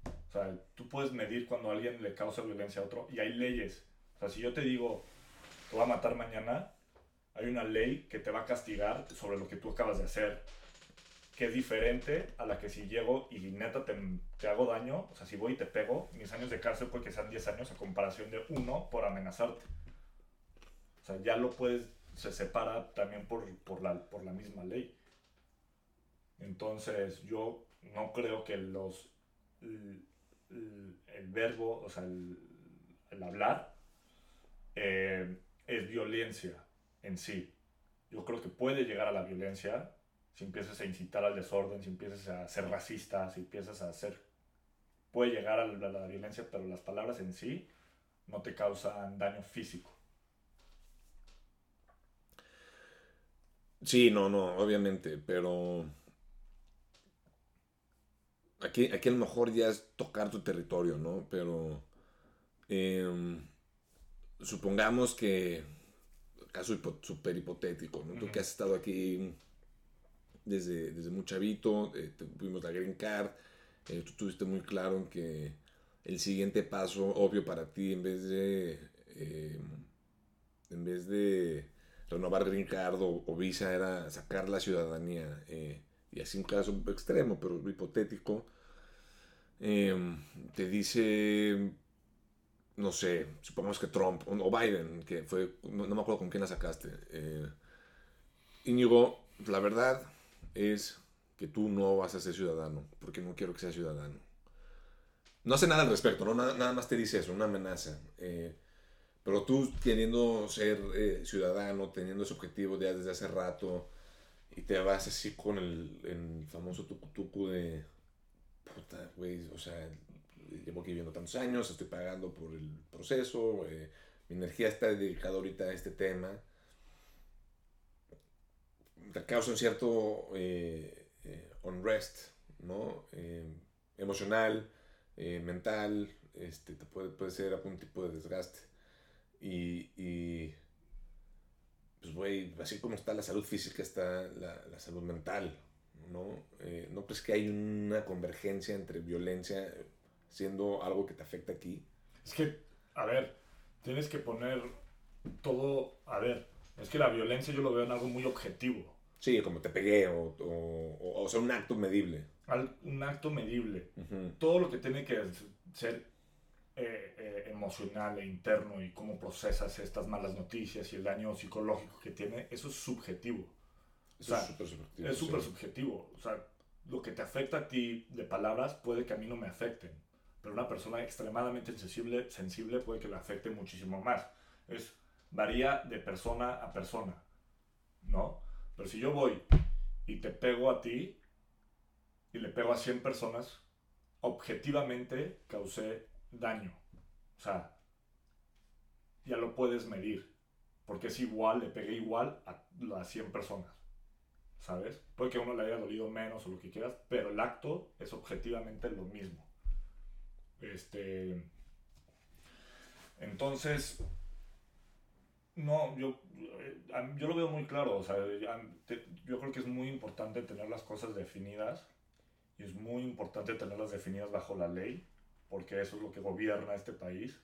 O sea, tú puedes medir cuando a alguien le causa violencia a otro y hay leyes. O sea, si yo te digo, te voy a matar mañana, hay una ley que te va a castigar sobre lo que tú acabas de hacer, que es diferente a la que si llego y neta te, te hago daño, o sea, si voy y te pego, mis años de cárcel puede que sean 10 años a comparación de uno por amenazarte. O sea, ya lo puedes, se separa también por, por, la, por la misma ley. Entonces, yo no creo que los, el, verbo, o sea, el, el hablar, eh, es violencia en sí. Yo creo que puede llegar a la violencia si empiezas a incitar al desorden, si empiezas a ser racista, si empiezas a hacer... Puede llegar a la, a la violencia, pero las palabras en sí no te causan daño físico. Sí, no, no, obviamente, pero aquí, aquí a lo mejor ya es tocar tu territorio, ¿no? Pero em, supongamos que, caso hipo- súper hipotético, ¿no? Tú que has estado aquí desde, desde muy chavito, eh, te- tuvimos la Green Card, eh, tú tuviste muy claro en que el siguiente paso obvio para ti, en vez de, em, en vez de renovar Green Card o, o visa, era sacar la ciudadanía. eh, y así un caso extremo, pero hipotético, te dice no sé, supongamos que Trump o Biden, que fue, no, me acuerdo con quién la sacaste. Eh, Íñigo, la verdad es que tú no vas a ser ciudadano, porque no quiero que seas ciudadano. No hace nada al respecto, ¿no? nada, nada más te dice eso, una amenaza. Eh, pero tú queriendo ser eh, ciudadano, teniendo ese objetivo desde hace rato, y te vas así con el, famoso tucu de... Puta, güey, o sea, llevo aquí viviendo tantos años, estoy pagando por el proceso, eh, mi energía está dedicada ahorita a este tema. Te causa un cierto eh, eh, unrest, ¿no? Eh, emocional, eh, mental, este, te puede, puede ser algún tipo de desgaste. Y, y pues, güey, así como está la salud física, está la, la salud mental, ¿no? Eh, ¿No crees que hay una convergencia entre violencia siendo algo que te afecta aquí? Es que, a ver, tienes que poner todo, a ver, es que la violencia yo lo veo en algo muy objetivo, Sí, como te pegué o, o, o, o sea, un acto medible. al- un acto medible. Todo lo que tiene que ser eh, eh, emocional e interno y cómo procesas estas malas noticias y el daño psicológico que tiene, eso es subjetivo. Eso O sea, es súper subjetivo. Es súper sí. subjetivo. O sea, lo que te afecta a ti de palabras puede que a mí no me afecten. Pero una persona extremadamente sensible, sensible puede que le afecte muchísimo más. Es, varía de persona a persona. ¿No? Pero si yo voy y te pego a ti y le pego a 100 personas, objetivamente causé daño. O sea, ya lo puedes medir. Porque es igual, le pegué igual a las 100 personas. ¿sabes? Puede que a uno le haya dolido menos o lo que quieras, pero el acto es objetivamente lo mismo. Este. Entonces. No, yo, eh, yo lo veo muy claro. O sea, yo creo que es muy importante tener las cosas definidas. Y es muy importante tenerlas definidas bajo la ley, porque eso es lo que gobierna este país.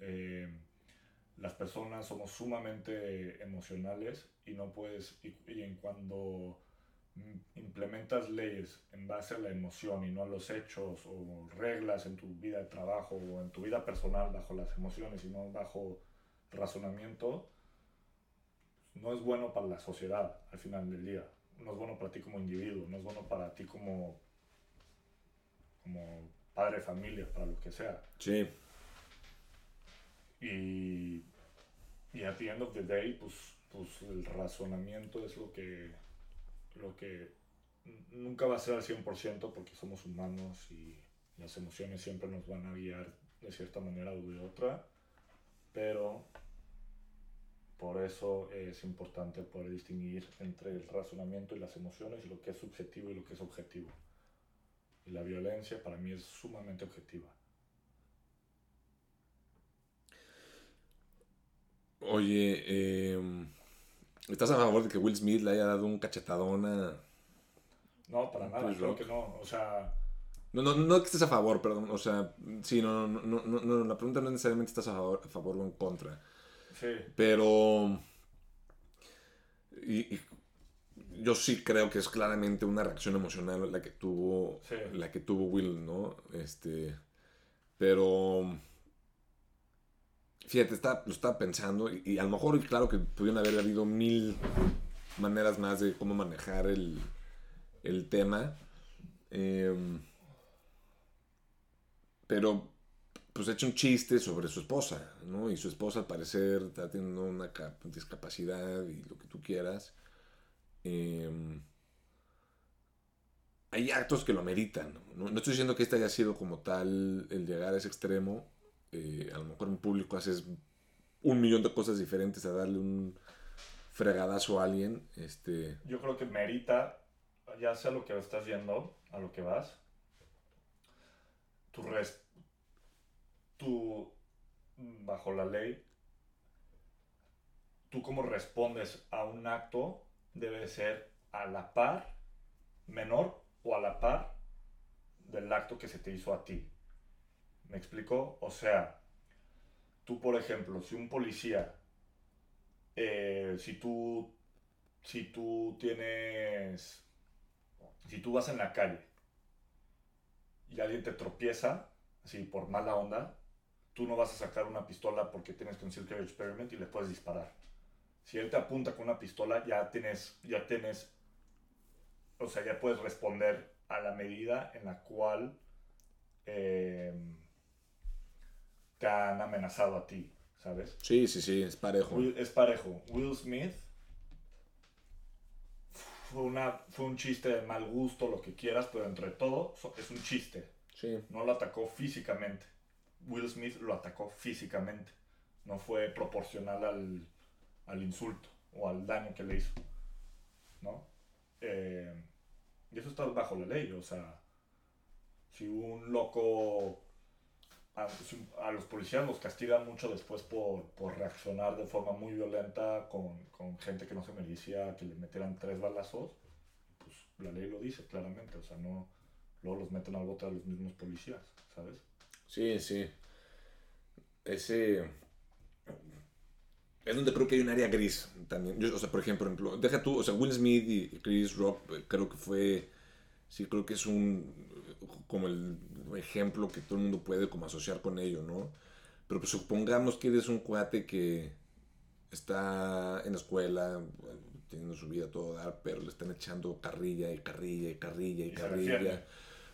Eh, las personas somos sumamente emocionales y no puedes, y, en cuando implementas leyes en base a la emoción y no a los hechos o reglas en tu vida de trabajo o en tu vida personal bajo las emociones y no bajo razonamiento, no es bueno para la sociedad al final del día. No es bueno para ti como individuo, no es bueno para ti como, como padre de familia, para lo que sea. Sí, Y, y at the end of the day, pues, pues el razonamiento es lo que, lo que nunca va a ser al 100% porque somos humanos y las emociones siempre nos van a guiar de cierta manera o de otra, pero por eso es importante poder distinguir entre el razonamiento y las emociones y lo que es subjetivo y lo que es objetivo. Y la violencia para mí es sumamente objetiva. Oye, eh, ¿estás a favor de que Will Smith le haya dado un cachetadón a... No, para nada, creo Rock. que no. O sea, No, no, no que estés a favor, perdón. O sea, sí, no, no, no, no, no, la pregunta no es necesariamente estás a favor, a favor o en contra. sí. Pero y, yo sí creo que es claramente una reacción emocional la que tuvo, Sí. la que tuvo Will, ¿no? Este, pero fíjate, está, lo estaba pensando y, y a lo mejor, claro que pudieron haber habido mil maneras más de cómo manejar el, el tema. Em, pero pues ha hecho un chiste sobre su esposa, ¿no? Y su esposa al parecer está teniendo una ca- discapacidad y lo que tú quieras. Em, hay actos que lo ameritan, ¿no? No estoy diciendo que este haya sido como tal el llegar a ese extremo. Eh, a lo mejor en público haces un millón de cosas diferentes a darle un fregadazo a alguien. Este, Yo creo que merita, ya sea lo que estás yendo, a lo que vas, tu, res- tu bajo la ley, tú como respondes a un acto debe ser a la par, menor o a la par del acto que se te hizo a ti. ¿Me explico? O sea, tú por ejemplo, si un policía, eh, si tú si tú tienes, si tú vas en la calle y alguien te tropieza, así por mala onda, tú no vas a sacar una pistola porque tienes concealed carry experiment y le puedes disparar. Si él te apunta con una pistola, ya tienes, ya tienes, o sea, ya puedes responder a la medida en la cual eh, te han amenazado a ti, ¿sabes? sí, sí, sí, es parejo. Will- es parejo. Will Smith fue, una, fue un chiste de mal gusto, lo que quieras, pero entre todo es un chiste. Sí. No lo atacó físicamente. Will Smith lo atacó físicamente. No fue proporcional al, al insulto o al daño que le hizo. ¿No? Eh, y eso está bajo la ley. O sea, si un loco. A, si a los policías los castigan mucho después por, por reaccionar de forma muy violenta con, con gente que no se merecía que le metieran tres balazos. Pues la ley lo dice claramente. O sea, no. Luego los meten al bote a los mismos policías, ¿sabes? Sí, sí. Ese. Es donde creo que hay un área gris también. O sea, por ejemplo, deja tú, o sea, Will Smith y Chris Rock, eh, creo que fue. Sí, creo que es un. Como el ejemplo que todo el mundo puede como asociar con ello, ¿no? Pero pues supongamos que eres un cuate que está en la escuela, teniendo su vida a todo dar, pero le están echando carrilla y carrilla y carrilla y, carrilla.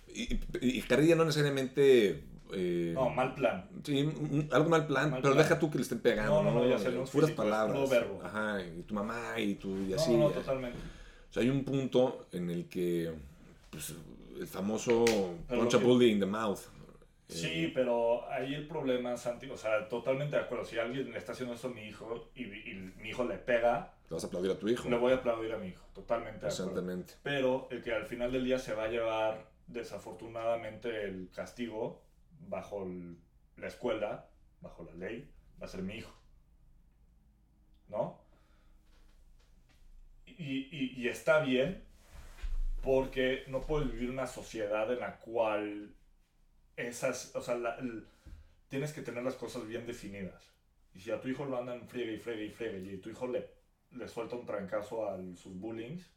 Y, y- y carrilla no necesariamente. eh, No, mal plan. Sí, un- algo mal plan, Mal pero plan. deja tú que le estén pegando, No, ¿no? no, no, ya sé, no Puras físico, es palabras. verbo. Ajá, y tu mamá y tu y No, así. no, ya. totalmente. O sea, hay un punto en el que pues, el famoso Pero punch a que- bully in the mouth. eh, Sí, pero ahí el problema, Santi, o sea, totalmente de acuerdo. Si alguien le está haciendo eso a mi hijo y, y mi hijo le pega, Le vas a aplaudir a tu hijo. le voy a aplaudir a mi hijo. Totalmente de acuerdo. Pero el que al final del día se va a llevar desafortunadamente el castigo bajo el- la escuela, bajo la ley, va a ser mi hijo. ¿No? Y, y- y está bien porque no puedes vivir una sociedad en la cual esas, o sea, la- el- tienes que tener las cosas bien definidas. Y si a tu hijo lo andan friegue y friegue y friegue y tu hijo le, le suelta un trancazo a sus bullings,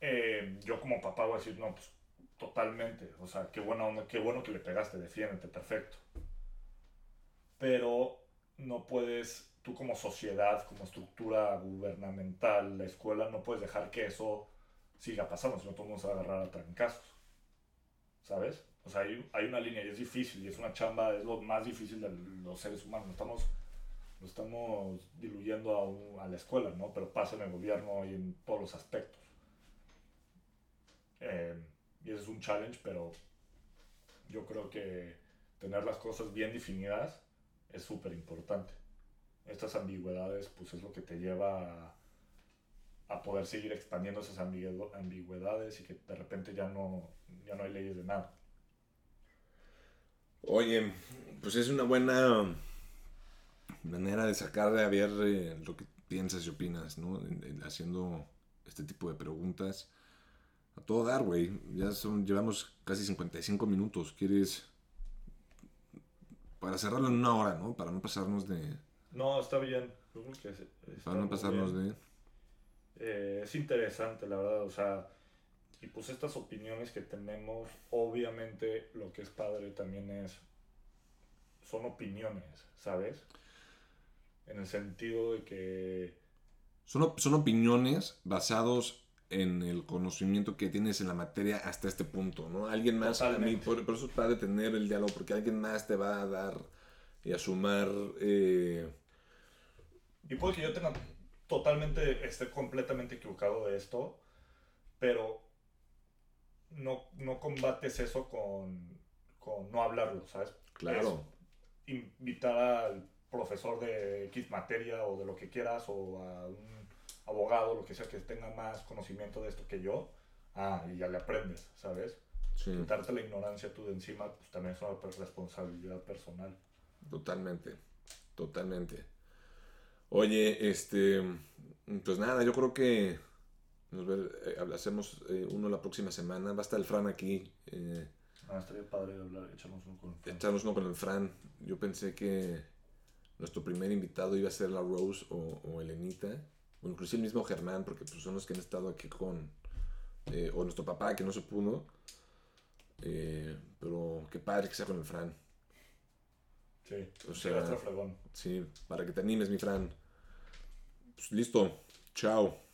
eh, yo como papá voy a decir, no, pues totalmente, o sea, qué buena onda, qué bueno que le pegaste, defiéndete, perfecto. Pero no puedes, tú como sociedad, como estructura gubernamental, la escuela, no puedes dejar que eso siga pasando, si no todo el mundo se va a agarrar a trancazos. ¿Sabes? O sea, hay, hay una línea y es difícil, y es una chamba, es lo más difícil de los seres humanos. Estamos, lo estamos diluyendo a, un- a la escuela, ¿no? Pero pasa en el gobierno y en todos los aspectos. Eh, y ese es un challenge, pero yo creo que tener las cosas bien definidas es súper importante. Estas ambigüedades, pues es lo que te lleva a, a poder seguir expandiendo esas ambigüedades y que de repente ya no, ya no hay leyes de nada. Oye, pues es una buena manera de sacar a ver eh, lo que piensas y opinas, ¿no? En- en- haciendo este tipo de preguntas. A todo dar, güey. Ya son, llevamos casi 55 minutos. ¿Quieres...? Para cerrarlo en una hora, ¿no? Para no pasarnos de... No, está bien. Está Para no muy pasarnos bien. de... Eh, es interesante, la verdad, o sea, y pues estas opiniones que tenemos, obviamente lo que es padre también es, son opiniones, ¿sabes? En el sentido de que, Son, son opiniones basados en el conocimiento que tienes en la materia hasta este punto, ¿no? Alguien más, a mí, por, por eso es padre tener el diálogo, porque alguien más te va a dar y a sumar... eh, y puede que yo tenga totalmente, esté completamente equivocado de esto, pero no, no combates eso con, con no hablarlo, ¿sabes? claro, invitar al profesor de X materia o de lo que quieras o a un abogado, lo que sea, que tenga más conocimiento de esto que yo, ah, y ya le aprendes, ¿sabes? sí, Quitarte la ignorancia tú de encima, pues también es una responsabilidad personal. totalmente, totalmente. Oye, este, pues nada, yo creo que nos ve- eh, hacemos eh, uno la próxima semana. Va a estar el Fran aquí. eh, Ah, estaría padre hablar, echarnos uno con Fran. echarnos uno con el Fran. Yo pensé que nuestro primer invitado iba a ser la Rose o, o Elenita, o inclusive el mismo Germán, porque pues, son los que han estado aquí con, eh, o nuestro papá que no se pudo. Eh, pero qué padre que sea con el Fran. Sí, O sea, fregón. Sí, para que te animes, mi Fran. Pues listo. Chao.